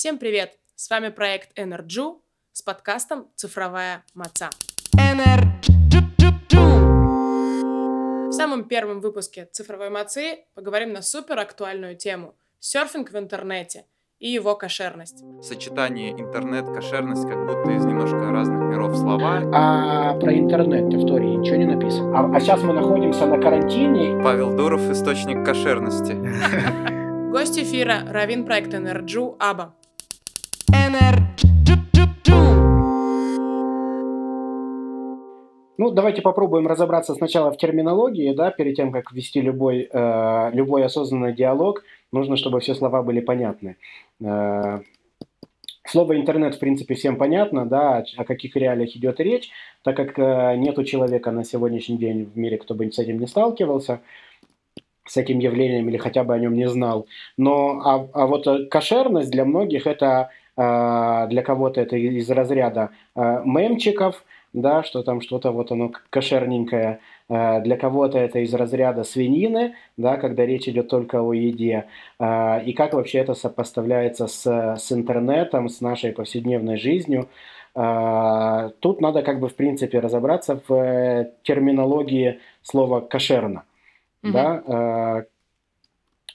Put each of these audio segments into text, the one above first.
Всем привет! С вами проект Energy с подкастом «Цифровая маца». В самом первом выпуске «Цифровой мацы» поговорим на супер актуальную тему – серфинг в интернете и его кошерность. Сочетание интернет-кошерность как будто из немножко разных миров слова. А про интернет в Тории ничего не написано. А, а сейчас мы находимся на карантине. Павел Дуров – источник кошерности. Гость эфира – Равин проекта EnerJew Аба. Ну, давайте попробуем разобраться сначала в терминологии, да, перед тем, как ввести любой, э, любой осознанный диалог, нужно, чтобы все слова были понятны. Э, слово интернет, в принципе, всем понятно, да, о каких реалиях идет речь, так как э, нету человека на сегодняшний день в мире, кто бы с этим не сталкивался с этим явлением или хотя бы о нем не знал. Но а, а вот кошерность для многих это э, для кого-то это из разряда э, мемчиков, да, что там что-то вот оно кошерненькое. Э, для кого-то это из разряда свинины, да, когда речь идет только о еде. Э, и как вообще это сопоставляется с, с интернетом, с нашей повседневной жизнью. Э, тут надо как бы в принципе разобраться в терминологии слова кошерно. Угу. Да?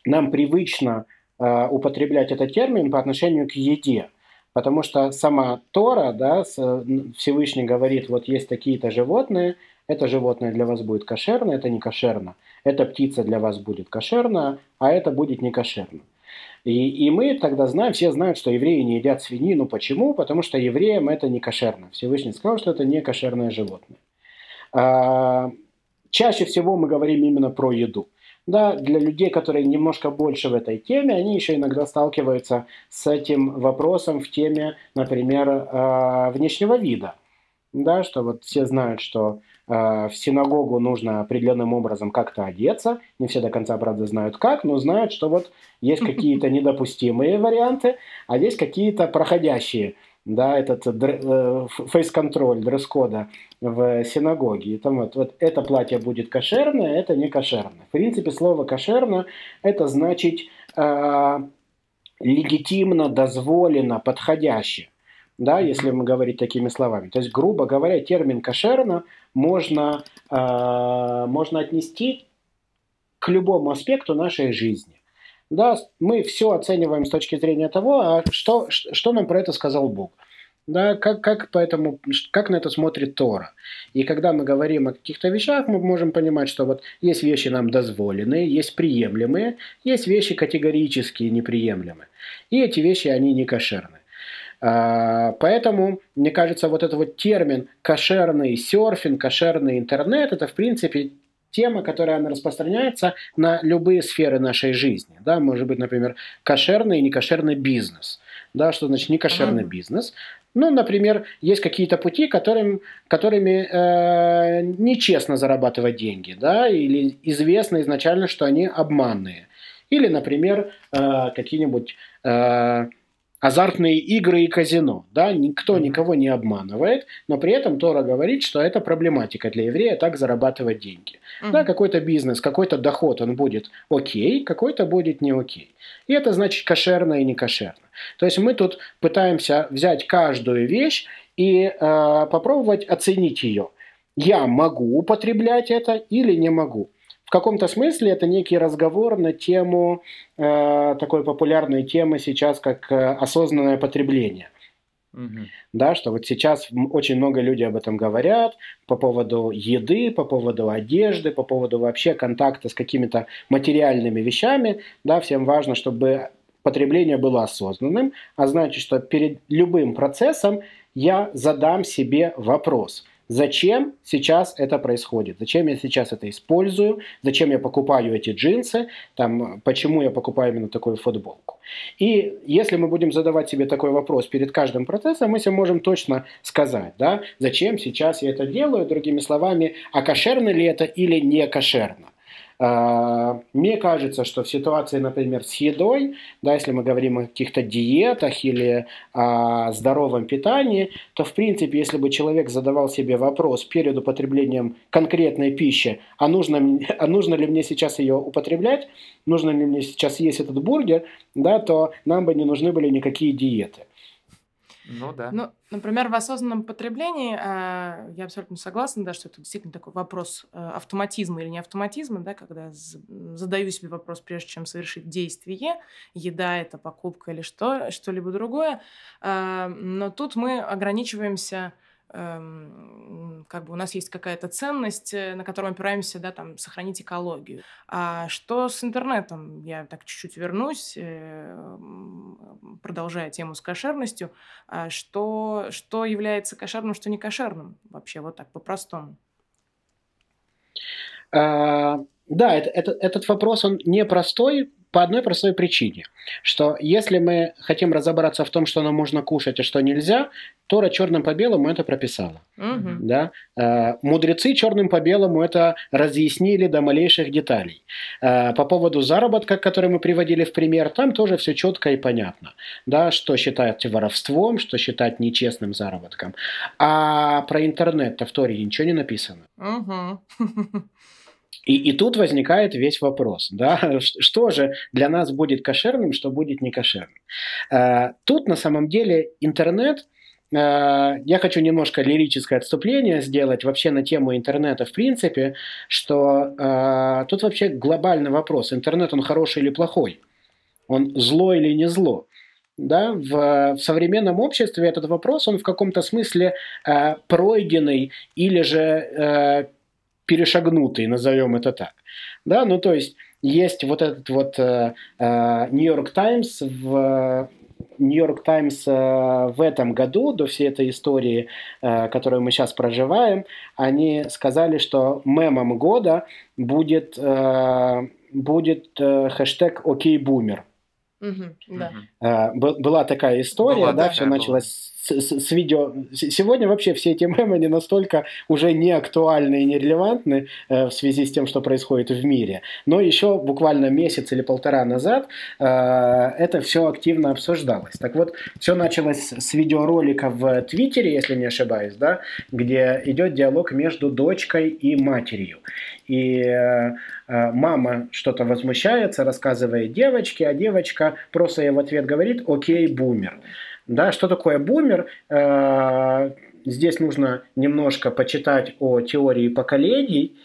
Нам привычно употреблять этот термин по отношению к еде. Потому что сама Тора, да, Всевышний говорит, вот есть такие-то животные, это животное для вас будет кошерно, это не кошерно. Эта птица для вас будет кошерна, а это будет не кошерно. И, и мы тогда знаем, все знают, что евреи не едят свинину. Почему? Потому что евреям это не кошерно. Всевышний сказал, что это не кошерное животное. А, чаще всего мы говорим именно про еду. Да, для людей, которые немножко больше в этой теме, они еще иногда сталкиваются с этим вопросом в теме, например, э, внешнего вида. Да, что вот все знают, что э, в синагогу нужно определенным образом как-то одеться. Не все до конца, правда, знают как, но знают, что вот есть какие-то недопустимые варианты, а есть какие-то проходящие да, этот э, фейс-контроль дресс-кода в синагоге. И там вот, вот это платье будет кошерное, это не кошерное. В принципе, слово кошерно это значит э, легитимно, дозволено, подходяще. Да, если мы говорить такими словами. То есть, грубо говоря, термин кошерно можно, э, можно отнести к любому аспекту нашей жизни. Да, мы все оцениваем с точки зрения того, а что, что нам про это сказал Бог. Да, как, как, поэтому, как на это смотрит Тора. И когда мы говорим о каких-то вещах, мы можем понимать, что вот есть вещи нам дозволенные, есть приемлемые, есть вещи категорически неприемлемые. И эти вещи, они не кошерны. А, поэтому, мне кажется, вот этот вот термин кошерный серфинг, кошерный интернет, это, в принципе, тема, которая она распространяется на любые сферы нашей жизни. Да, может быть, например, кошерный и некошерный бизнес. Да, что значит некошерный ага. бизнес? Ну, например, есть какие-то пути, которым, которыми э, нечестно зарабатывать деньги, да, или известно изначально, что они обманные. Или, например, э, какие-нибудь э, азартные игры и казино. Да? Никто никого не обманывает, но при этом Тора говорит, что это проблематика для еврея так зарабатывать деньги. Mm-hmm. Да, какой-то бизнес, какой-то доход, он будет окей, какой-то будет не окей. И это значит кошерно и не кошерно. То есть мы тут пытаемся взять каждую вещь и э, попробовать оценить ее. Я могу употреблять это или не могу в каком-то смысле это некий разговор на тему э, такой популярной темы сейчас, как э, осознанное потребление. Угу. Да, что вот сейчас очень много людей об этом говорят по поводу еды, по поводу одежды, по поводу вообще контакта с какими-то материальными вещами. Да, всем важно, чтобы потребление было осознанным, а значит, что перед любым процессом я задам себе вопрос – Зачем сейчас это происходит? Зачем я сейчас это использую? Зачем я покупаю эти джинсы? Там, почему я покупаю именно такую футболку? И если мы будем задавать себе такой вопрос перед каждым процессом, мы себе можем точно сказать, да, зачем сейчас я это делаю, другими словами, а кошерно ли это или не кошерно. А, мне кажется, что в ситуации, например, с едой, да, если мы говорим о каких-то диетах или о здоровом питании, то, в принципе, если бы человек задавал себе вопрос перед употреблением конкретной пищи, а нужно, а нужно ли мне сейчас ее употреблять, нужно ли мне сейчас есть этот бургер, да, то нам бы не нужны были никакие диеты. Ну да. Ну, например, в осознанном потреблении э, я абсолютно согласна, да, что это действительно такой вопрос э, автоматизма или не автоматизма, да, когда задаю себе вопрос, прежде чем совершить действие, еда это покупка или что, что-либо другое. Э, но тут мы ограничиваемся как бы у нас есть какая-то ценность, э, на которую опираемся, да, там, сохранить экологию. А что с интернетом? Я так чуть-чуть вернусь, э, продолжая тему с кошерностью. А что, что является кошерным, что не кошерным? Вообще, вот так по-простому. А, да, это, это, этот вопрос, он непростой, по одной простой причине, что если мы хотим разобраться в том, что нам можно кушать, а что нельзя, Тора черным по белому это прописала. Угу. Да? Э, мудрецы черным по белому это разъяснили до малейших деталей. Э, по поводу заработка, который мы приводили в пример, там тоже все четко и понятно. Да? Что считать воровством, что считать нечестным заработком. А про интернет-то в Торе ничего не написано. Угу. И, и тут возникает весь вопрос, да, что же для нас будет кошерным, что будет не кошерным. Э, тут на самом деле интернет, э, я хочу немножко лирическое отступление сделать вообще на тему интернета в принципе, что э, тут вообще глобальный вопрос, интернет он хороший или плохой, он зло или не зло. Да, в, в современном обществе этот вопрос, он в каком-то смысле э, пройденный или же перешагнутый, назовем это так. Да, ну то есть есть вот этот вот Нью-Йорк Таймс в Нью-Йорк Таймс в этом году, до всей этой истории, э, которую мы сейчас проживаем, они сказали, что мемом года будет, э, будет э, хэштег «Окей, бумер». Угу, да. Была такая история, Была да, все началось с, с видео. Сегодня вообще все эти мемы не настолько уже не актуальны и нерелевантны э, в связи с тем, что происходит в мире. Но еще буквально месяц или полтора назад э, это все активно обсуждалось. Так вот, все началось с видеоролика в Твиттере, если не ошибаюсь, да, где идет диалог между дочкой и матерью. И э, э мама что-то возмущается, рассказывает девочке, а девочка просто ей в ответ говорит «Окей, бумер». Да, что такое бумер? Э, здесь нужно немножко почитать о теории поколений.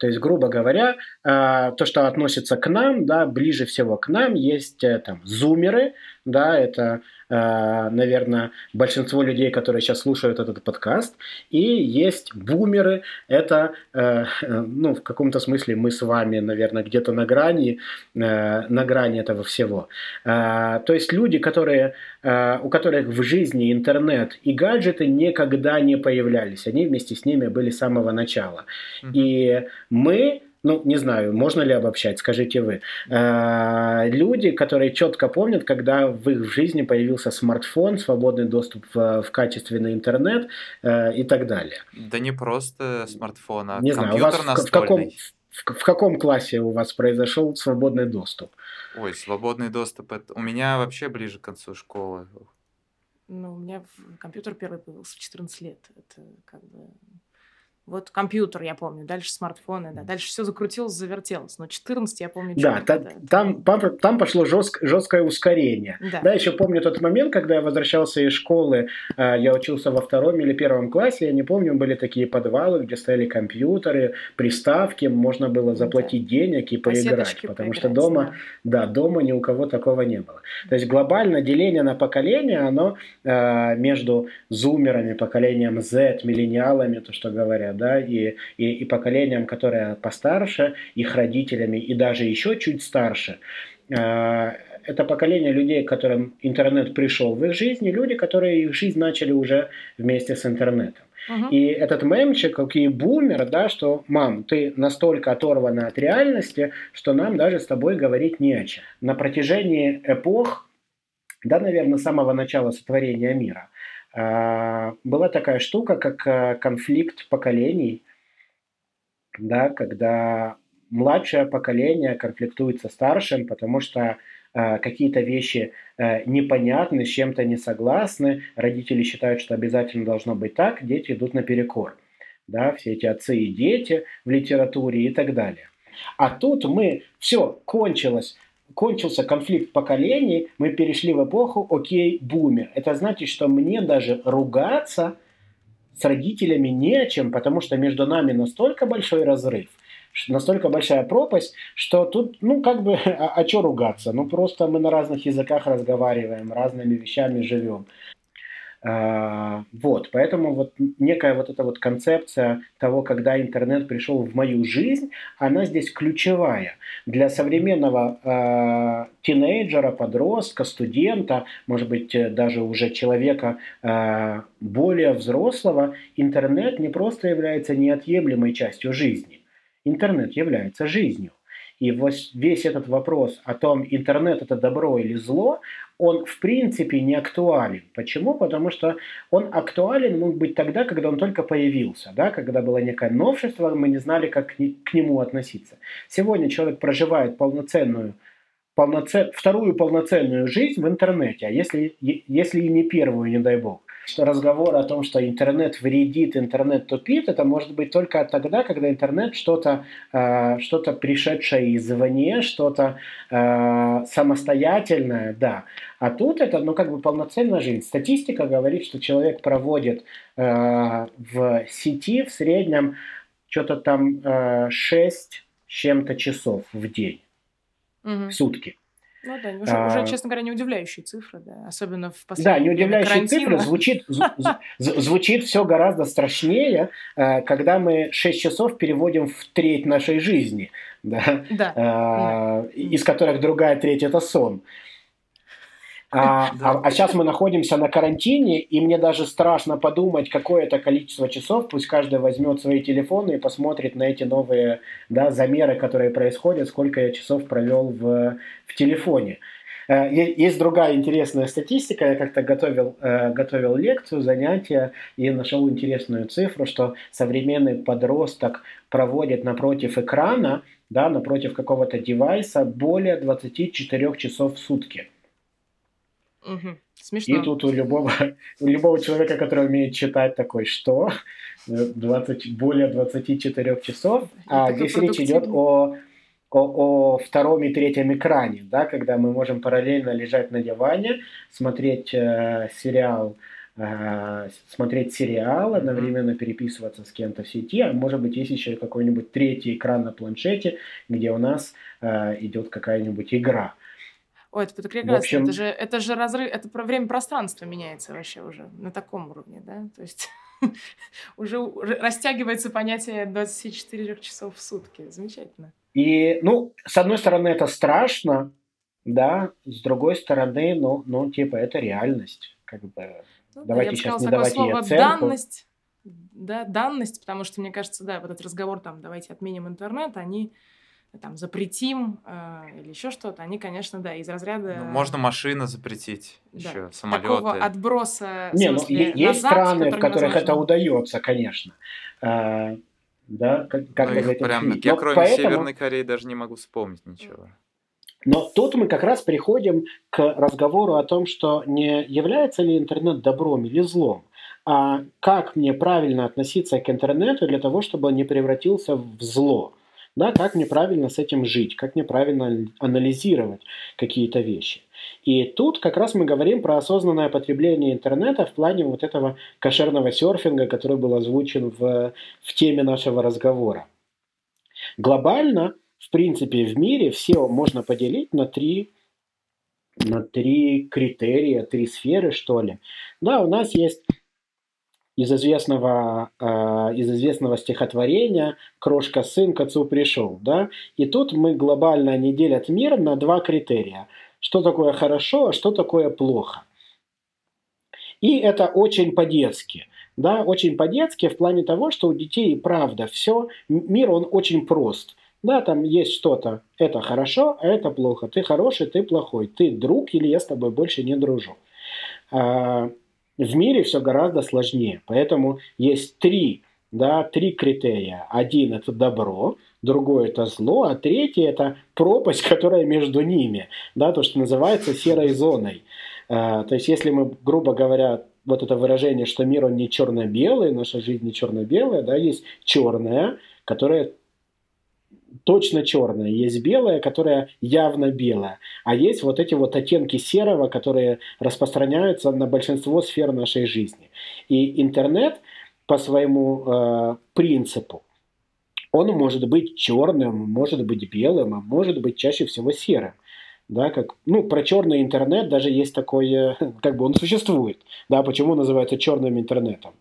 То есть, грубо говоря, э, то, что относится к нам, да, ближе всего к нам, есть э, там зумеры, да, это наверное, большинство людей, которые сейчас слушают этот подкаст. И есть бумеры, это, э, ну, в каком-то смысле мы с вами, наверное, где-то на грани, э, на грани этого всего. То есть люди, которые, у которых в жизни интернет и гаджеты никогда не появлялись, они вместе с ними были с самого начала. Mm-hmm. И мы ну, не знаю, можно ли обобщать, скажите вы. Э, люди, которые четко помнят, когда в их жизни появился смартфон, свободный доступ в, в качественный интернет э, и так далее. Да не просто смартфон, а не знаю, у вас в, в, каком, в, в каком классе у вас произошел свободный доступ? Ой, свободный доступ, это у меня вообще ближе к концу школы. Ну, у меня компьютер первый появился в 14 лет. Это как бы вот компьютер, я помню, дальше смартфоны, да, дальше все закрутилось, завертелось. Но 14 я помню. Да, та, да там, там, пошло жест, жесткое ускорение. Да. да, еще помню тот момент, когда я возвращался из школы, э, я учился во втором или первом классе, я не помню, были такие подвалы, где стояли компьютеры, приставки, можно было заплатить да. денег и поиграть, потому поиграть, что дома, да. да, дома ни у кого такого не было. То есть глобально деление на поколение, оно э, между зумерами, поколением Z, миллениалами, то, что говорят, да, и, и, и поколением, которое постарше, их родителями и даже еще чуть старше. А, это поколение людей, которым интернет пришел в их жизнь, и люди, которые их жизнь начали уже вместе с интернетом. Uh-huh. И этот мемчик, какие бумер, да, что мам, ты настолько оторвана от реальности, что нам даже с тобой говорить не о чем. На протяжении эпох, да, наверное, с самого начала сотворения мира, была такая штука, как э, конфликт поколений, да, когда младшее поколение конфликтует со старшим, потому что э, какие-то вещи э, непонятны, с чем-то не согласны, родители считают, что обязательно должно быть так, дети идут наперекор. Да, все эти отцы и дети в литературе и так далее. А тут мы, все, кончилось, кончился конфликт поколений, мы перешли в эпоху окей, бумер. Это значит, что мне даже ругаться с родителями не о чем, потому что между нами настолько большой разрыв, настолько большая пропасть, что тут, ну, как бы, а, а что ругаться? Ну, просто мы на разных языках разговариваем, разными вещами живем. А, вот, поэтому вот некая вот эта вот концепция того, когда интернет пришел в мою жизнь, она здесь ключевая. Для современного э, тинейджера, подростка, студента, может быть, даже уже человека э, более взрослого, интернет не просто является неотъемлемой частью жизни. Интернет является жизнью. И весь этот вопрос о том, интернет это добро или зло, он в принципе не актуален. Почему? Потому что он актуален мог быть тогда, когда он только появился, да, когда было некое новшество, мы не знали, как к нему относиться. Сегодня человек проживает полноценную полноцен... вторую полноценную жизнь в интернете, а если, если и не первую, не дай бог разговор о том, что интернет вредит, интернет тупит, это может быть только тогда, когда интернет что-то э, что пришедшее извне, что-то э, самостоятельное, да. А тут это, ну, как бы полноценная жизнь. Статистика говорит, что человек проводит э, в сети в среднем что-то там э, 6 чем-то часов в день, угу. в сутки. Ну да, уже, а, уже, честно говоря, не удивляющие цифры, да, особенно в последнее Да, не удивляющие цифры, звучит, звучит все гораздо страшнее, э, когда мы 6 часов переводим в треть нашей жизни, да, да. А, из которых другая треть – это сон. А, а, а сейчас мы находимся на карантине, и мне даже страшно подумать, какое это количество часов. Пусть каждый возьмет свои телефоны и посмотрит на эти новые да, замеры, которые происходят, сколько я часов провел в, в телефоне. Э, есть другая интересная статистика. Я как-то готовил, э, готовил лекцию, занятие и нашел интересную цифру, что современный подросток проводит напротив экрана, да, напротив какого-то девайса более 24 часов в сутки. Угу. Смешно. И тут у любого, у любого человека, который умеет читать, такой, что? 20, более 24 часов. а здесь речь идет о, о, о втором и третьем экране, да, когда мы можем параллельно лежать на диване, смотреть э, сериал, э, смотреть сериал, одновременно переписываться с кем-то в сети, а может быть есть еще какой-нибудь третий экран на планшете, где у нас э, идет какая-нибудь игра. Ой, это прекрасно. общем... Это же, это же разрыв, это про время пространства меняется вообще уже на таком уровне, да? То есть уже растягивается понятие 24 часов в сутки. Замечательно. И, ну, с одной стороны, это страшно, да, с другой стороны, ну, ну типа, это реальность. Как бы, ну, давайте да, сейчас не давать ей оценку. Данность, да, данность, потому что, мне кажется, да, вот этот разговор там, давайте отменим интернет, они там запретим э, или еще что-то, они, конечно, да, из разряда. Ну, можно машины запретить, да. еще самолеты. Такого отброса. Не, ну есть назад, страны, в которых это удается, конечно. А, да, как, как ну, их прям, фильм. я кроме поэтому... Северной Кореи даже не могу вспомнить ничего. Но тут мы как раз приходим к разговору о том, что не является ли интернет добром или злом, а как мне правильно относиться к интернету для того, чтобы он не превратился в зло да, как мне правильно с этим жить, как мне правильно анализировать какие-то вещи. И тут как раз мы говорим про осознанное потребление интернета в плане вот этого кошерного серфинга, который был озвучен в, в теме нашего разговора. Глобально, в принципе, в мире все можно поделить на три на три критерия, три сферы, что ли. Да, у нас есть из известного, э, из известного стихотворения «Крошка сын к отцу пришел». Да? И тут мы глобально не делят мир на два критерия. Что такое хорошо, а что такое плохо. И это очень по-детски. Да, очень по-детски в плане того, что у детей правда все, мир он очень прост. Да, там есть что-то, это хорошо, а это плохо. Ты хороший, ты плохой. Ты друг или я с тобой больше не дружу. В мире все гораздо сложнее. Поэтому есть три, да, три критерия. Один – это добро, другое это зло, а третье это пропасть, которая между ними, да, то, что называется серой зоной. Э, то есть, если мы, грубо говоря, вот это выражение, что мир он не черно-белый, наша жизнь не черно-белая, да, есть черная, которая точно черная, есть белая, которая явно белая, а есть вот эти вот оттенки серого, которые распространяются на большинство сфер нашей жизни. И интернет по своему э, принципу, он может быть черным, может быть белым, а может быть чаще всего серым. Да, как, ну, про черный интернет даже есть такое, как бы он существует. Да, почему называется черным интернетом?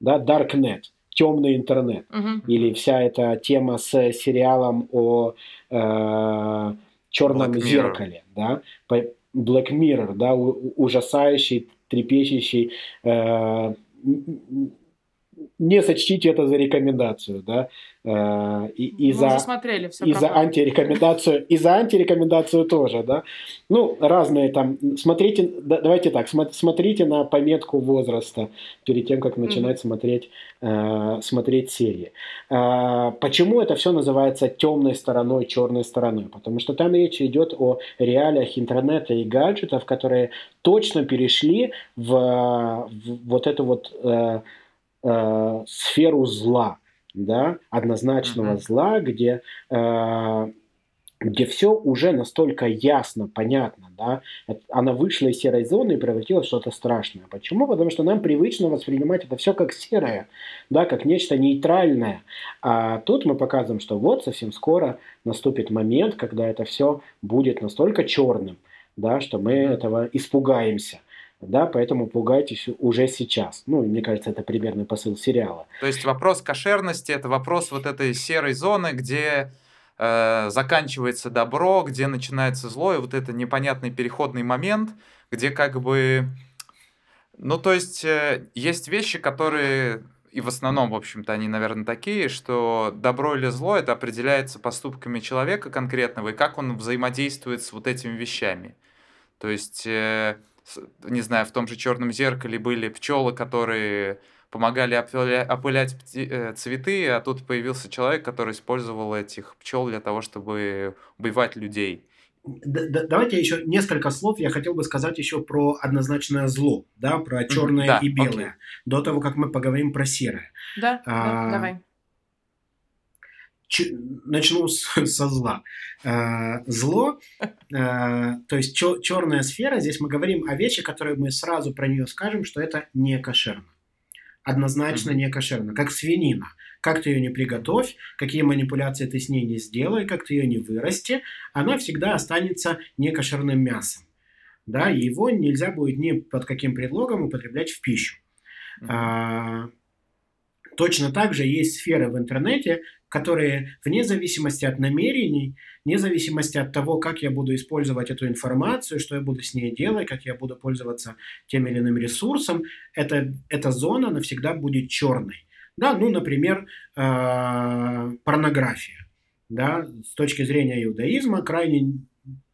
Да, darknet темный интернет. Мгм. Или вся эта тема с сериалом о э, черном Black Mirror. зеркале, да, Black Mirror, да, у- ужасающий, трепещущий. э, не сочтите это за рекомендацию, да, э, и, и Мы за смотрели, все и за антирекомендацию, и за антирекомендацию тоже, да. Ну, разные там. Смотрите, да- давайте так, смо- смотрите на пометку возраста перед тем, как начинать смотреть, э, смотреть серии. А, почему это все называется темной стороной, черной стороной? Потому что там речь идет о реалиях интернета и гаджетов, которые точно перешли в, в вот эту вот э, э, сферу зла, да, однозначного Мгм. зла, где э, где все уже настолько ясно, понятно, да, она вышла из серой зоны и превратилась в что-то страшное. Почему? Потому что нам привычно воспринимать это все как серое, да, как нечто нейтральное. А тут мы показываем, что вот совсем скоро наступит момент, когда это все будет настолько черным, да, что мы этого испугаемся. Да, поэтому пугайтесь уже сейчас. Ну, мне кажется, это примерный посыл сериала. То есть вопрос кошерности это вопрос вот этой серой зоны, где э, заканчивается добро, где начинается зло, и вот это непонятный переходный момент, где как бы... Ну, то есть э, есть вещи, которые, и в основном, в общем-то, они, наверное, такие, что добро или зло это определяется поступками человека конкретного, и как он взаимодействует с вот этими вещами. То есть, э, не знаю, в том же черном зеркале были пчелы, которые помогали опыля- опылять пти- э, цветы, а тут появился человек, который использовал этих пчел для того, чтобы убивать людей. Давайте еще несколько слов я хотел бы сказать еще про однозначное зло, да, про черное да, и окей. белое, до того, как мы поговорим про серое. Да, А, да, давай. Начну с- со зла. Э, Зло, э, то есть черная сфера, здесь мы говорим о вещи, которые мы сразу про нее скажем, что это не кошерно. Однозначно Мгм. не кошерно, как свинина. Как ты ее не приготовь, какие манипуляции ты с ней не сделай, как ты ее не вырасти, она всегда останется некошерным мясом. Да, и его нельзя будет ни под каким предлогом употреблять в пищу. Мгм. А, Точно так же есть сферы в интернете, которые вне зависимости от намерений, вне зависимости от того, как я буду использовать эту информацию, что я буду с ней делать, как я буду пользоваться тем или иным ресурсом, это, эта зона навсегда будет черной. Да, ну, например, э, порнография. Да, с точки зрения иудаизма крайне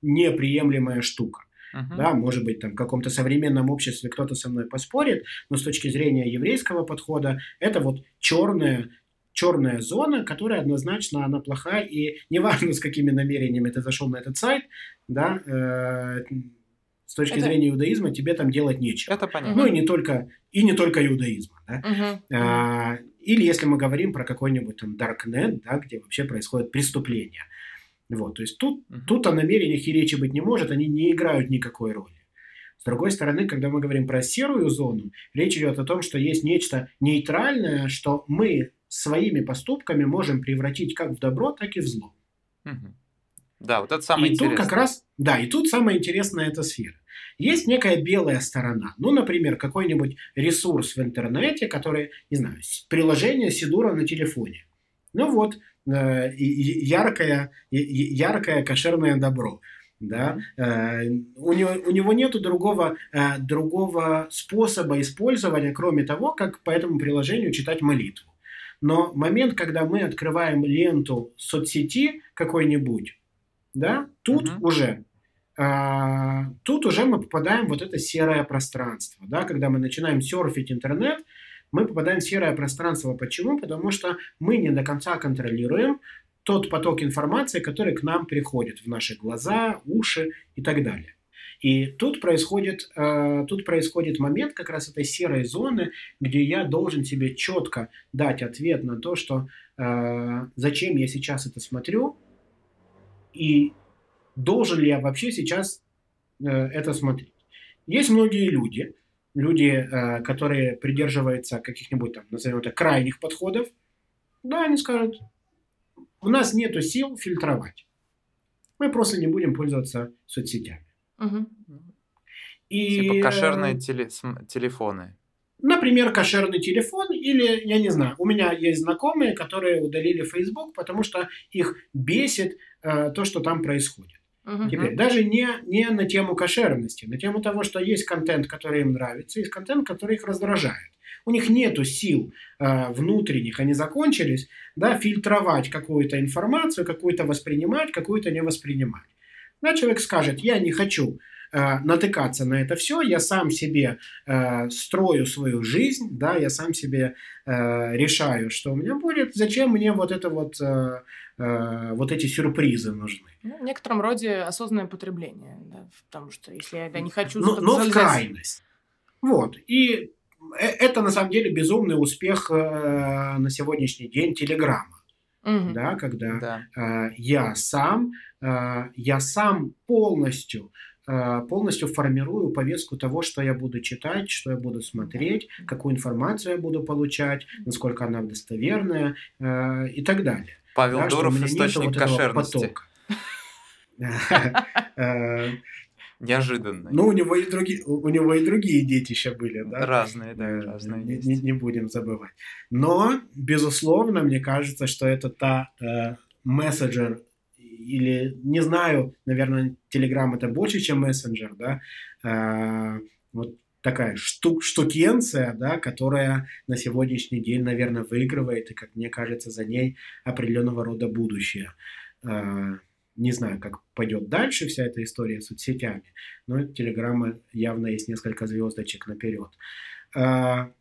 неприемлемая штука. Мгм. Да, может быть, там в каком-то современном обществе кто-то со мной поспорит, но с точки зрения еврейского подхода это вот черная, черная зона, которая однозначно она плохая, и неважно, с какими намерениями ты зашел на этот сайт, да, э, с точки Это- зрения иудаизма тебе там делать нечего. Это понятно. Ну и не только, и не только иудаизма, да. Мгм. А, или если мы говорим про какой-нибудь там Darknet, да, где вообще происходит преступление. Вот, то есть тут, тут о намерениях и речи быть не может, они не играют никакой роли. С другой стороны, когда мы говорим про серую зону, речь идет о том, что есть нечто нейтральное, что мы своими поступками можем превратить как в добро, так и в зло. Да, вот это самое и интересное. тут как раз, да, и тут самая интересная эта сфера. Есть некая белая сторона. Ну, например, какой-нибудь ресурс в интернете, который, не знаю, приложение Сидура на телефоне. Ну вот, яркое, и- и- яркое кошерное добро. Да? Э, у, него, у него нет другого, э, другого способа использования, кроме того, как по этому приложению читать молитву. Но момент, когда мы открываем ленту соцсети какой-нибудь, да, тут Мгм. уже а, тут уже мы попадаем в вот это серое пространство, да, когда мы начинаем серфить интернет, мы попадаем в серое пространство. Почему? Потому что мы не до конца контролируем тот поток информации, который к нам приходит в наши глаза, уши и так далее. И тут происходит, э, тут происходит момент как раз этой серой зоны, где я должен себе четко дать ответ на то, что э, зачем я сейчас это смотрю, и должен ли я вообще сейчас э, это смотреть. Есть многие люди, люди, э, которые придерживаются каких-нибудь там, назовем это, крайних подходов, да, они скажут, у нас нет сил фильтровать. Мы просто не будем пользоваться соцсетями. Угу. И, типа кошерные теле телефоны. Например, кошерный телефон или, я не знаю, у меня есть знакомые, которые удалили Facebook, потому что их бесит э, то, что там происходит. Угу. Теперь, даже не, не на тему кошерности, на тему того, что есть контент, который им нравится, есть контент, который их раздражает. У них нету сил э, внутренних, они закончились, да, фильтровать какую-то информацию, какую-то воспринимать, какую-то не воспринимать. Да, человек скажет, я не хочу э, натыкаться на это все, я сам себе э, строю свою жизнь, да, я сам себе э, решаю, что у меня будет, зачем мне вот это вот, э, э, вот эти сюрпризы нужны. Ну, в некотором роде осознанное потребление, да, потому что если я не хочу... Но, но в крайность. Вот, и э, это на самом деле безумный успех э, на сегодняшний день Телеграма угу. да, когда да. Э, я сам, э, я сам полностью э, полностью формирую повестку того, что я буду читать, что я буду смотреть, какую информацию я буду получать, насколько она достоверная э, и так далее. Павел да, Дуров источник вот кошерности. Э, Неожиданно. Ну, у него и другие, у него и другие детища были, да? Разные, да, э, разные. Не, не, не будем забывать. Но, безусловно, мне кажется, что это та э, мессенджер или, не знаю, наверное, Telegram это больше, чем мессенджер, да, э, вот такая штук, штукенция, да, которая на сегодняшний день, наверное, выигрывает, и, как мне кажется, за ней определенного рода будущее. Э, не знаю, как пойдет дальше вся эта история с соцсетями, но телеграмма явно есть несколько звездочек наперед. А,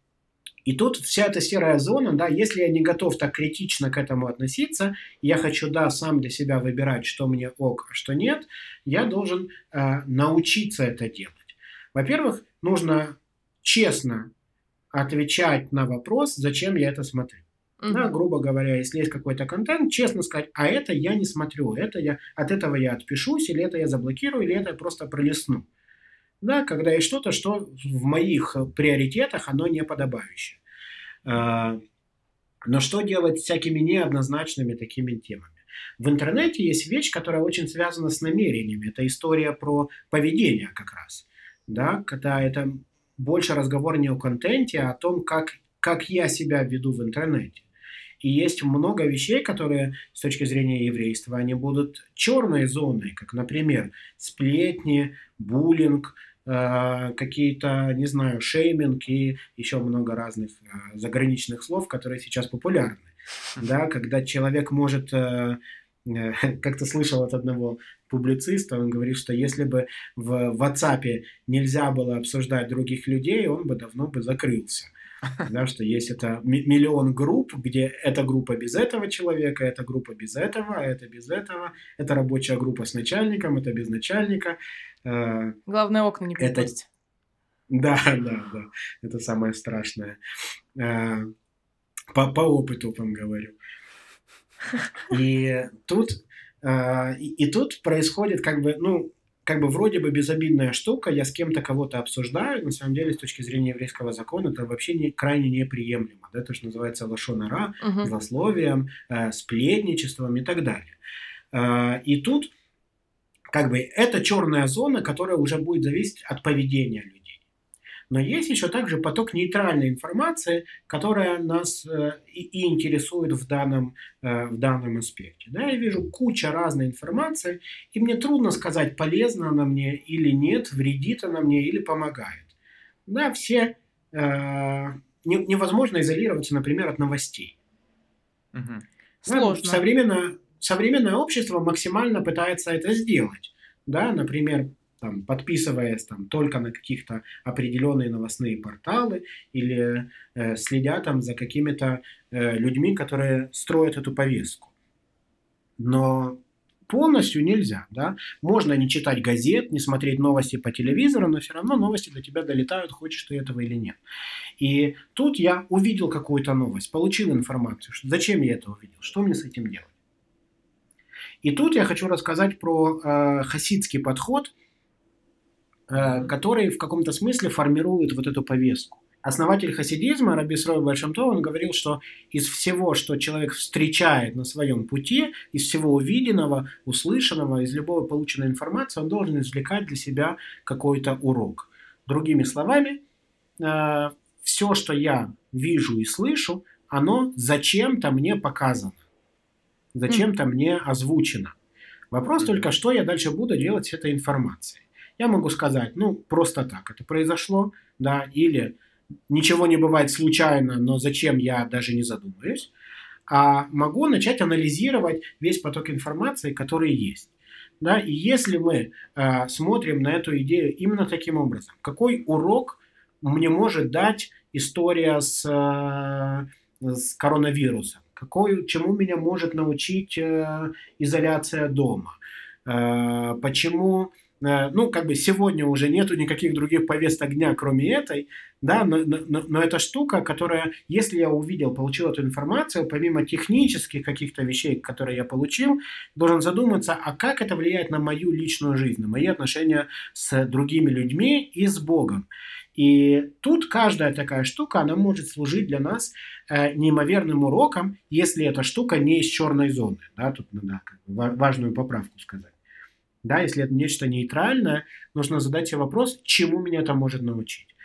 и тут вся эта серая зона, да, если я не готов так критично к этому относиться, я хочу, да, сам для себя выбирать, что мне ок, а что нет, я должен э, научиться это делать. Во-первых, нужно честно отвечать на вопрос, зачем я это смотрю. Угу. Да, грубо говоря, если есть какой-то контент, честно сказать, а это я не смотрю, это я, от этого я отпишусь, или это я заблокирую, или это я просто пролесну. Да, когда есть что-то, что в моих приоритетах, оно не подобающее. А, но что делать с всякими неоднозначными такими темами? В интернете есть вещь, которая очень связана с намерениями. Это история про поведение как раз. Да, когда это больше разговор не о контенте, а о том, как, как я себя веду в интернете. И есть много вещей, которые с точки зрения еврейства, они будут черной зоной, как, например, сплетни, буллинг, э, какие-то, не знаю, шейминг и еще много разных э, заграничных слов, которые сейчас популярны. Да, когда человек может э, как-то слышал от одного публициста, он говорит, что если бы в WhatsApp нельзя было обсуждать других людей, он бы давно бы закрылся да, что есть это миллион групп, где эта группа без этого человека, эта группа без этого, а это без этого, это рабочая группа с начальником, это без начальника. Э, Главное окна не это... Да, да, да, это самое страшное. Э, по, по опыту вам говорю. И тут, э, и, и тут происходит как бы, ну, как бы вроде бы безобидная штука, я с кем-то кого-то обсуждаю, на самом деле с точки зрения еврейского закона это вообще не, крайне неприемлемо. Да? Это что называется лошонара, uh-huh. злословием, э, сплетничеством и так далее. Э, и тут как бы это черная зона, которая уже будет зависеть от поведения людей. Но есть еще также поток нейтральной информации, которая нас э, и, и интересует в данном, э, в данном аспекте. Да, я вижу куча разной информации, и мне трудно сказать, полезна она мне или нет, вредит она мне или помогает. Да, все э, не, невозможно изолироваться, например, от новостей. Угу. Сложно. Да, современное, современное общество максимально пытается это сделать. Да, например, там, подписываясь там, только на каких-то определенные новостные порталы или э, следя там за какими-то э, людьми, которые строят эту повестку. Но полностью нельзя, да. Можно не читать газет, не смотреть новости по телевизору, но все равно новости до тебя долетают, хочешь ты этого или нет. И тут я увидел какую-то новость, получил информацию, что зачем я это увидел, что мне с этим делать. И тут я хочу рассказать про э, хасидский подход, э, который в каком-то смысле формирует вот эту повестку. Основатель хасидизма Раби Срой Большамтов, он говорил, что из всего, что человек встречает на своем пути, из всего увиденного, услышанного, из любого полученной информации, он должен извлекать для себя какой-то урок. Другими словами, э, все, что я вижу и слышу, оно зачем-то мне показано, зачем-то мне озвучено. Вопрос только, что я дальше буду делать с этой информацией. Я могу сказать, ну, просто так. Это произошло, да, или ничего не бывает случайно, но зачем я даже не задумаюсь, а могу начать анализировать весь поток информации, который есть. Да, и если мы э, смотрим на эту идею именно таким образом, какой урок мне может дать история с, э, с коронавирусом, какой, чему меня может научить э, изоляция дома, э, почему ну, как бы сегодня уже нету никаких других повесток дня, кроме этой, да, но, но, но эта штука, которая, если я увидел, получил эту информацию, помимо технических каких-то вещей, которые я получил, должен задуматься, а как это влияет на мою личную жизнь, на мои отношения с другими людьми и с Богом. И тут каждая такая штука, она может служить для нас э, неимоверным уроком, если эта штука не из черной зоны. Да, тут надо важную поправку сказать. Да, если это нечто нейтральное, нужно задать себе вопрос, чему меня это может научить.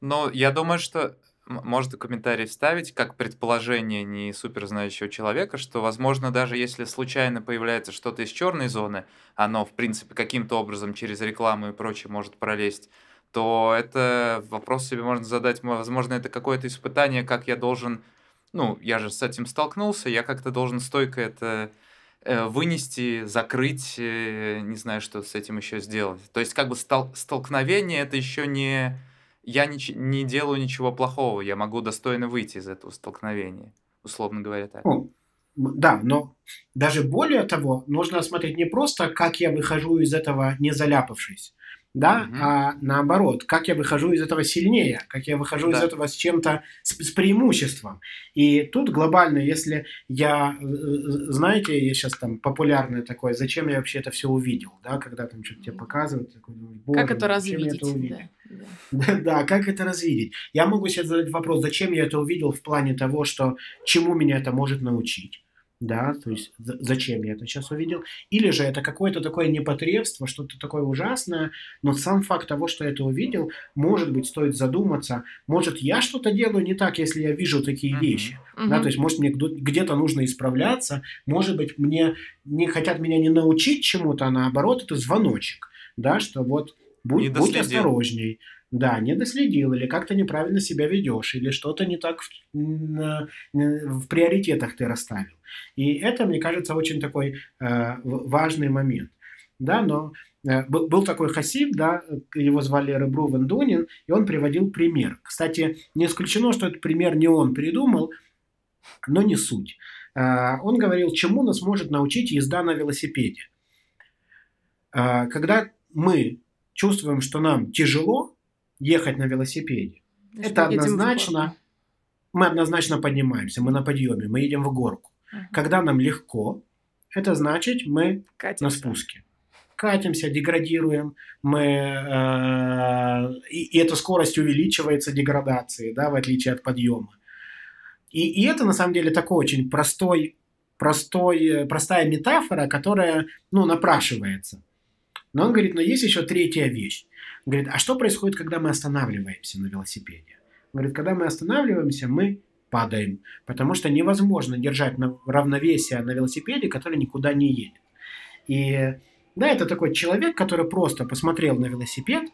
Ну, я думаю, что можно комментарий вставить, как предположение не суперзнающего человека, что, возможно, даже если случайно появляется что-то из черной зоны, оно, в принципе, каким-то образом через рекламу и прочее может пролезть, то это вопрос себе можно задать, возможно, это какое-то испытание, как я должен, ну, я же с этим столкнулся, я как-то должен стойко это вынести, закрыть, э, не знаю, что с этим еще сделать. То есть как бы стол столкновение это еще не... Я не, не делаю ничего плохого, я могу достойно выйти из этого столкновения, условно говоря так. Ну, да, но даже более того, нужно смотреть не просто, как я выхожу из этого не заляпавшись, да, угу. а наоборот, как я выхожу из этого сильнее, как я выхожу да. из этого с чем-то, с, с преимуществом. И тут глобально, если я, э, э, знаете, есть сейчас там популярное такое, зачем я вообще это все увидел, да, когда там что-то тебе показывают, такой, как это развидеть, это да, да. да, как это развидеть. Я могу себе задать вопрос, зачем я это увидел в плане того, что чему меня это может научить да, то есть зачем я это сейчас увидел, или же это какое-то такое непотребство, что-то такое ужасное, но сам факт того, что я это увидел, может быть, стоит задуматься, может, я что-то делаю не так, если я вижу такие uh-huh. вещи, uh-huh. да, то есть, может, мне где-то нужно исправляться, может быть, мне не хотят меня не научить чему-то, а наоборот, это звоночек, да, что вот будь, будь осторожней, да, не доследил, или как-то неправильно себя ведешь, или что-то не так в, в приоритетах ты расставил. И это, мне кажется, очень такой э, важный момент. Да, но э, был, был такой хасид, да, его звали Ребру Вендунин, и он приводил пример. Кстати, не исключено, что этот пример не он придумал, но не суть. Э, он говорил, чему нас может научить езда на велосипеде. Э, когда мы чувствуем, что нам тяжело, ехать на велосипеде. Значит, это однозначно, мы однозначно поднимаемся, мы на подъеме, мы едем в горку. Угу. Когда нам легко, это значит мы Катимся. на спуске. Катимся, деградируем, мы, э, и, и эта скорость увеличивается деградации, да, в отличие от подъема. И, и это на самом деле такой очень простой, простой, простая метафора, которая ну, напрашивается. Но он говорит, но есть еще третья вещь. Говорит, а что происходит, когда мы останавливаемся на велосипеде? Говорит, когда мы останавливаемся, мы падаем, потому что невозможно держать на равновесие на велосипеде, который никуда не едет. И да, это такой человек, который просто посмотрел на велосипед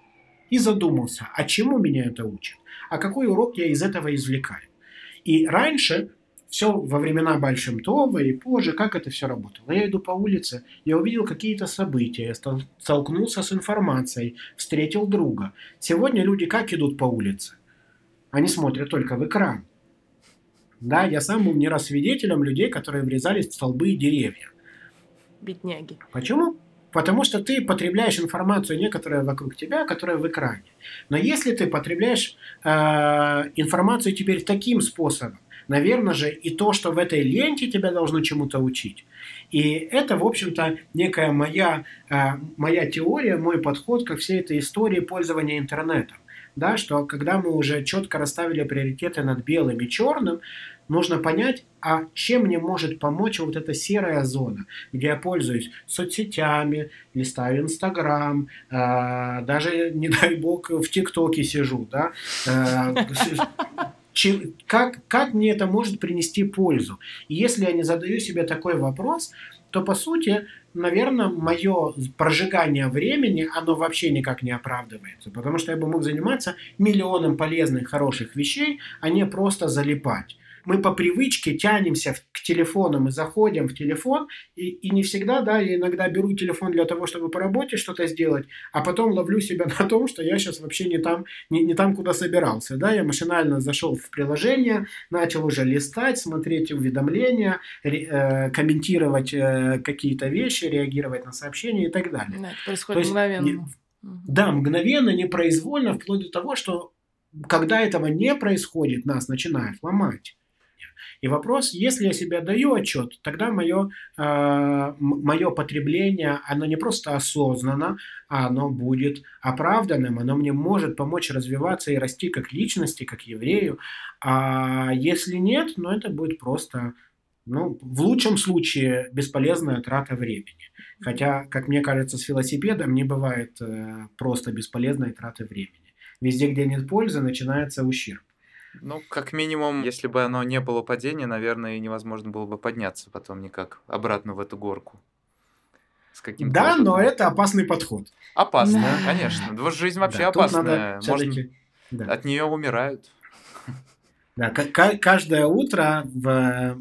и задумался, а чему меня это учит, а какой урок я из этого извлекаю. И раньше все во времена Большимтова и позже, как это все работало. Я иду по улице, я увидел какие-то события, я столкнулся с информацией, встретил друга. Сегодня люди как идут по улице? Они смотрят только в экран. Да, я сам был не раз свидетелем людей, которые врезались в столбы и деревья. Бедняги. Почему? Потому что ты потребляешь информацию некоторая вокруг тебя, которая в экране. Но если ты потребляешь э, информацию теперь таким способом, наверное же, и то, что в этой ленте тебя должно чему-то учить. И это, в общем-то, некая моя, э, моя теория, мой подход ко всей этой истории пользования интернетом. Да, что когда мы уже четко расставили приоритеты над белым и черным, нужно понять, а чем мне может помочь вот эта серая зона, где я пользуюсь соцсетями, листаю Инстаграм, э, даже, не дай бог, в ТикТоке сижу, да, э, как, как мне это может принести пользу? И если я не задаю себе такой вопрос, то, по сути, наверное, мое прожигание времени, оно вообще никак не оправдывается. Потому что я бы мог заниматься миллионом полезных, хороших вещей, а не просто залипать мы по привычке тянемся к телефону, мы заходим в телефон, и, и не всегда, да, я иногда беру телефон для того, чтобы по работе что-то сделать, а потом ловлю себя на том, что я сейчас вообще не там, не, не там, куда собирался, да, я машинально зашел в приложение, начал уже листать, смотреть уведомления, ре, э, комментировать э, какие-то вещи, реагировать на сообщения и так далее. Да, это происходит есть, мгновенно. Не, да, мгновенно, непроизвольно, вплоть до того, что когда этого не происходит, нас начинает ломать. И вопрос, если я себе даю отчет, тогда мое, э, а, мое потребление, оно не просто осознанно, а оно будет оправданным, оно мне может помочь развиваться и расти как личности, как еврею. А если нет, ну это будет просто, ну, в лучшем случае, бесполезная трата времени. Хотя, как мне кажется, с велосипедом не бывает э, просто бесполезной траты времени. Везде, где нет пользы, начинается ущерб. Ну, как минимум, если бы оно не было падения, наверное, невозможно было бы подняться потом никак обратно в эту горку. С каким да, опытом. но это опасный подход. Опасно, да. конечно. Жизнь вообще да, опасная. Можно... Да. От нее умирают. Да, каждое утро в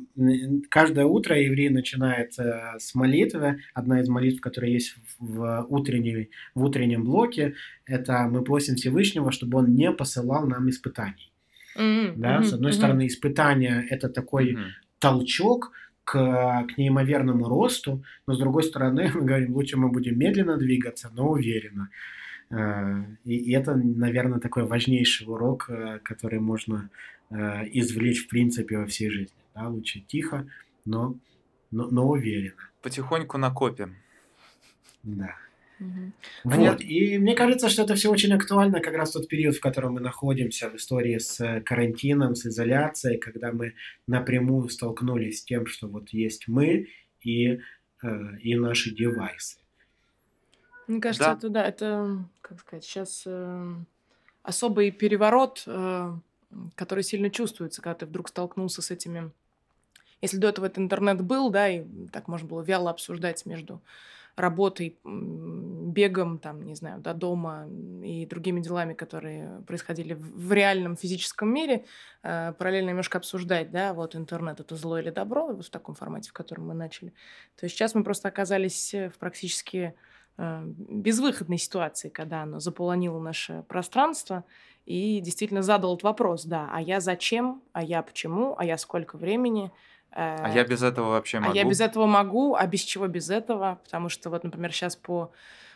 каждое утро еврей начинает э, с молитвы. Одна из молитв, которая есть в утренней в утреннем блоке, это мы просим Всевышнего, чтобы он не посылал нам испытаний. Mm-hmm. Да? С одной mm-hmm. стороны, испытание – это такой mm-hmm. толчок к, к неимоверному росту, но с другой стороны, мы говорим, лучше мы будем медленно двигаться, но уверенно. Э, и, и это, наверное, такой важнейший урок, э, который можно э, извлечь, в принципе, во всей жизни. Да? Лучше тихо, но, но, но уверенно. Потихоньку накопим. Да. Угу. Вот. И мне кажется, что это все очень актуально как раз в тот период, в котором мы находимся в истории с э, карантином, с изоляцией, когда мы напрямую столкнулись с тем, что вот есть мы и, э, и наши девайсы. Мне кажется, да. это да, это, как сказать, сейчас э, особый переворот, э, который сильно чувствуется, когда ты вдруг столкнулся с этими... Если до этого этот интернет был, да, и так можно было вяло обсуждать между работой, бегом, там, не знаю, до дома и другими делами, которые происходили в реальном физическом мире, э, параллельно немножко обсуждать, да, вот интернет это зло или добро, вот в таком формате, в котором мы начали. То есть сейчас мы просто оказались в практически э, безвыходной ситуации, когда оно заполонило наше пространство и действительно задал этот вопрос, да, а я зачем, а я почему, а я сколько времени, а я без этого вообще могу? А я без этого могу, а без чего без этого? Потому что вот, например, сейчас по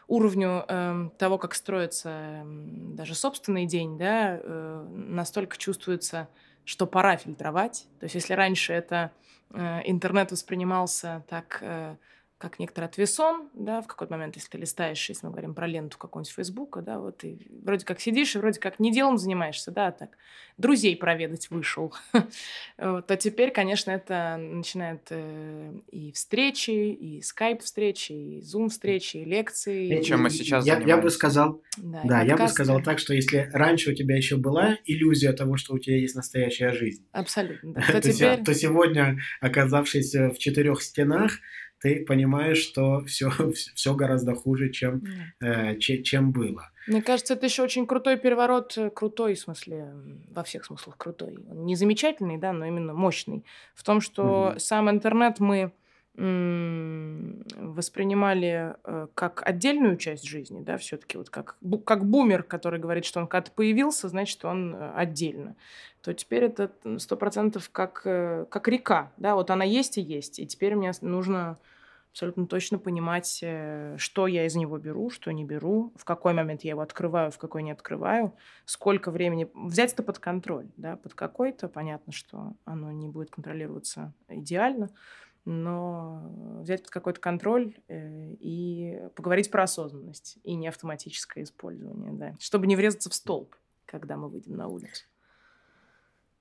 уровню э, того, как строится э, даже собственный день, да, э, настолько чувствуется, что пора фильтровать. То есть если раньше это э, интернет воспринимался так... Э, как некоторый отвесон, да, в какой-то момент, если ты листаешь, если мы говорим про ленту какого-нибудь Фейсбука, да, вот ты вроде как сидишь и вроде как не делом занимаешься, да, а так друзей проведать вышел. то теперь, конечно, это начинает э, и встречи, и скайп-встречи, и зум-встречи, и лекции. И чем мы сейчас я, я бы сказал, да, я бы сказал так, что если раньше у тебя еще была иллюзия того, что у тебя есть настоящая жизнь, абсолютно, да, то, сегодня, оказавшись в четырех стенах, ты понимаешь, что все, все гораздо хуже, чем, э, чем, чем было. Мне кажется, это еще очень крутой переворот, э, крутой в смысле, во всех смыслах крутой. Он не замечательный, да, но именно мощный. В том, что mm-hmm. сам интернет мы воспринимали э, как отдельную часть жизни, да, все-таки вот как, как бумер, который говорит, что он когда-то появился, значит, он э, отдельно, то теперь это сто процентов как, как река, да, вот она есть и есть, и теперь мне нужно абсолютно точно понимать, что я из него беру, что не беру, в какой момент я его открываю, в какой не открываю, сколько времени... Взять это под контроль, да, под какой-то, понятно, что оно не будет контролироваться идеально, но взять под какой-то контроль э, и поговорить про осознанность и не автоматическое использование, да, чтобы не врезаться в столб, когда мы выйдем на улицу.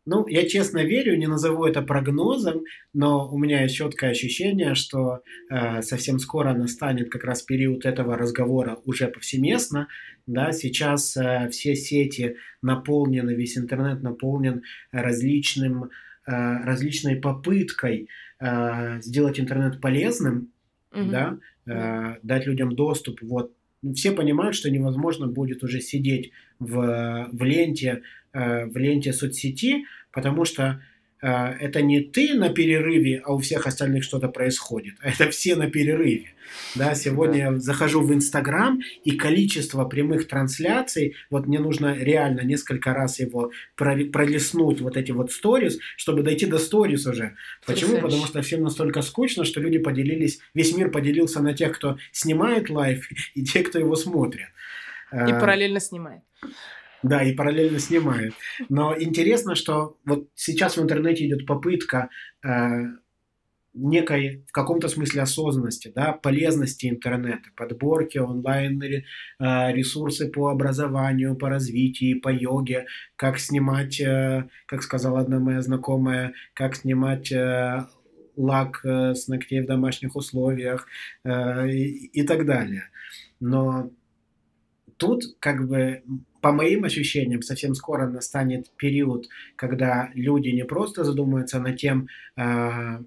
Ну, я честно верю, не назову это прогнозом, но у меня есть четкое ощущение, что э, совсем скоро настанет как раз период этого разговора уже повсеместно. Да, сейчас э, все сети наполнены, весь интернет наполнен различным, э, различной попыткой э, сделать интернет полезным, угу. да, э, дать людям доступ. Вот все понимают, что невозможно будет уже сидеть в, в ленте, э, в ленте соцсети, потому что э, это не ты на перерыве, а у всех остальных что-то происходит, а это все на перерыве. Да, сегодня я захожу в Инстаграм, и количество прямых трансляций, вот мне нужно реально несколько раз его пролистнуть, вот эти вот сторис, чтобы дойти до сторис уже. Почему? Потому что всем настолько скучно, что люди поделились, весь мир поделился на тех, кто снимает live, и те, кто его смотрит. И а, параллельно снимает. Да, и параллельно снимает. Но интересно, что вот сейчас в интернете идет попытка э, некой, в каком-то смысле осознанности, да, полезности интернета, подборки, онлайн э, ресурсы по образованию, по развитию, по йоге, как снимать, э, как сказала одна моя знакомая, как снимать э, лак э, с ногтей в домашних условиях э, и, и так далее. Но тут как бы по моим ощущениям, совсем скоро настанет период, когда люди не просто задумаются над тем, э,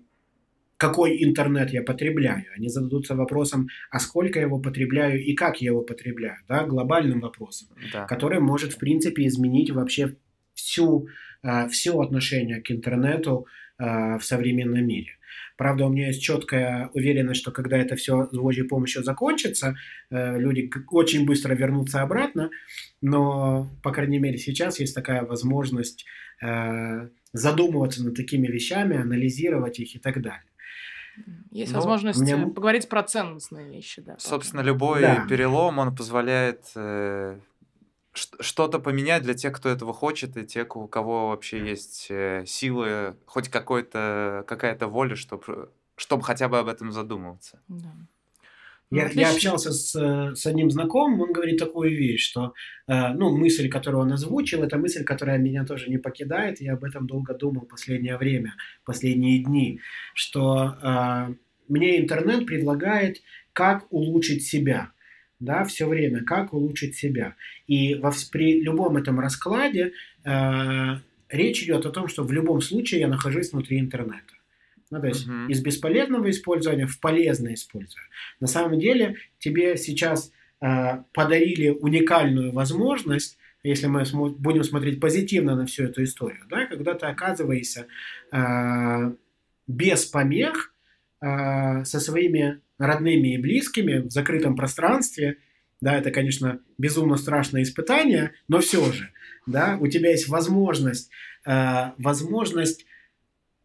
какой интернет я потребляю. Они зададутся вопросом, а сколько я его потребляю и как я его потребляю, да, глобальным вопросом, да. который может, в принципе, изменить вообще всю, э, все отношение к интернету в современном мире. Правда, у меня есть четкая уверенность, что когда это все с Божьей помощью закончится, э, люди очень быстро вернутся обратно, но, по крайней мере, сейчас есть такая возможность задумываться над такими вещами, анализировать их и так далее. Есть ну, возможность мне... Э, поговорить про ценностные вещи, да. Собственно, любой да. перелом, он позволяет э, что-то поменять для тех, кто этого хочет, и тех, у кого вообще есть э, силы, хоть какой-то, какая-то воля, чтобы чтобы хотя бы об этом задумываться. Да. Я, я общался с, с одним знакомым, он говорит такую вещь, что э, ну, мысль, которую он озвучил, это мысль, которая меня тоже не покидает, я об этом долго думал последнее время, последние дни, что э, мне интернет предлагает, как улучшить себя, да, все время, как улучшить себя. И во, при любом этом раскладе э, речь идет о том, что в любом случае я нахожусь внутри интернета. Ну, то есть uh-huh. из бесполезного использования в полезное использование. На самом деле тебе сейчас э, подарили уникальную возможность, если мы будем смотреть позитивно на всю эту историю, да, когда ты оказываешься э, без помех э, со своими родными и близкими в закрытом пространстве, да, это, конечно, безумно страшное испытание, но все же, да, у тебя есть возможность, э, возможность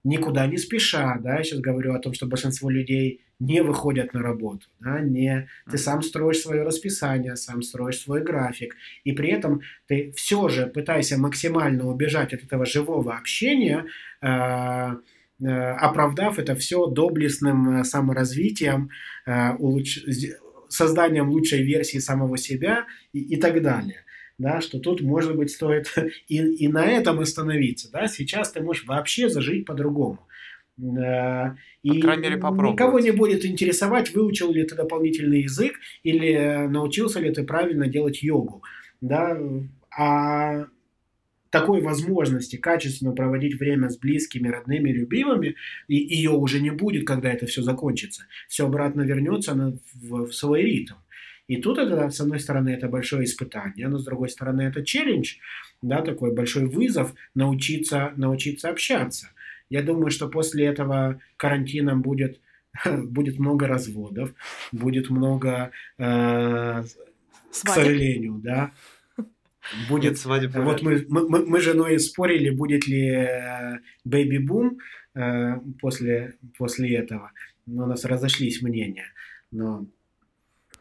никуда не спеша, да, я сейчас говорю о том, что большинство людей не выходят на работу, да, не, ты сам строишь свое расписание, сам строишь свой график, и при этом ты все же пытаешься максимально убежать от этого живого общения, э, оправдав это все доблестным э, саморазвитием, э, улуч... созданием лучшей версии самого себя и, и так далее да, что тут, может быть, стоит и, и на этом остановиться, да, сейчас ты можешь вообще зажить по-другому. Э, и по мере, никого не будет интересовать, выучил ли ты дополнительный язык или научился ли ты правильно делать йогу. Да? А такой возможности качественно проводить время с близкими, родными, любимыми, и ее уже не будет, когда это все закончится. Все обратно вернется на, в, в свой ритм. И тут это, с одной стороны, это большое испытание, но с другой стороны, это челлендж, да, такой большой вызов научиться, научиться общаться. Я думаю, что после этого карантина будет будет много разводов, будет много, э, к сожалению, да, будет свадьба. Вот мы, мы, мы с женой спорили, будет ли бэйби-бум э, после, после этого. Но у нас разошлись мнения. Но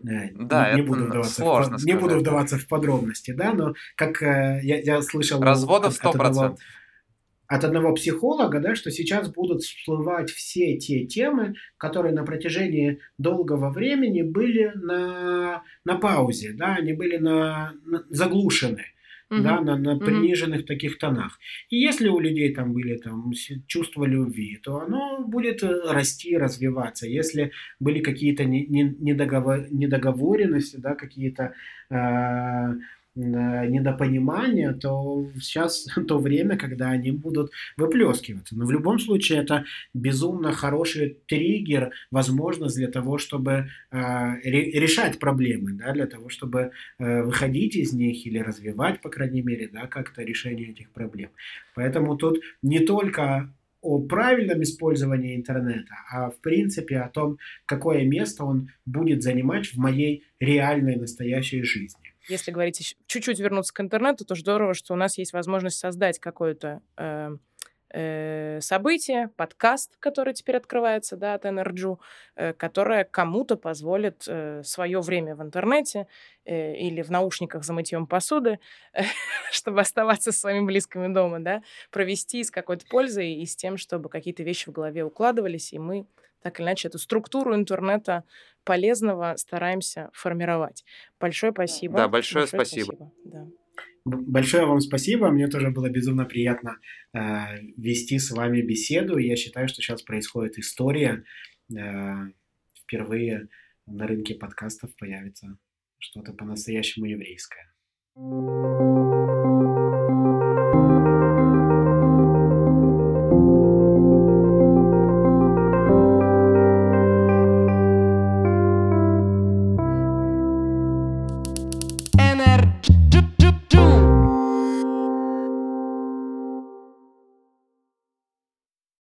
э, да, не, буду вдаваться в, не буду вдаваться в подробности, да, но как э, я, я слышал разводов сто процентов от одного психолога, да, что сейчас будут всплывать все те темы, которые на протяжении долгого времени были на, на паузе, да, они были на, на заглушены. Uh-huh. да, на, на приниженных uh-huh. таких тонах. И если у людей там были там чувства любви, то оно будет э, расти, развиваться. Если были какие-то не, не, недоговор, недоговоренности, да, какие-то э, недопонимания, то сейчас то время, когда они будут выплескиваться. Но в любом случае это безумно хороший триггер, возможность для того, чтобы э, решать проблемы, да, для того, чтобы э, выходить из них или развивать, по крайней мере, да, как-то решение этих проблем. Поэтому тут не только о правильном использовании интернета, а в принципе о том, какое место он будет занимать в моей реальной настоящей жизни. Если говорить чуть-чуть вернуться к интернету, то здорово, что у нас есть возможность создать какое-то э, э, событие, подкаст, который теперь открывается, да, от NRG, э, которое кому-то позволит э, свое время в интернете э, или в наушниках за мытьем посуды, э, чтобы оставаться с своими близкими дома, да, провести с какой-то пользой и с тем, чтобы какие-то вещи в голове укладывались, и мы так или иначе эту структуру интернета полезного стараемся формировать. Большое спасибо. Да, большое, большое спасибо. спасибо. Да. Большое вам спасибо. Мне тоже было безумно приятно э, вести с вами беседу. Я считаю, что сейчас происходит история. Э, впервые на рынке подкастов появится что-то по-настоящему еврейское. thank you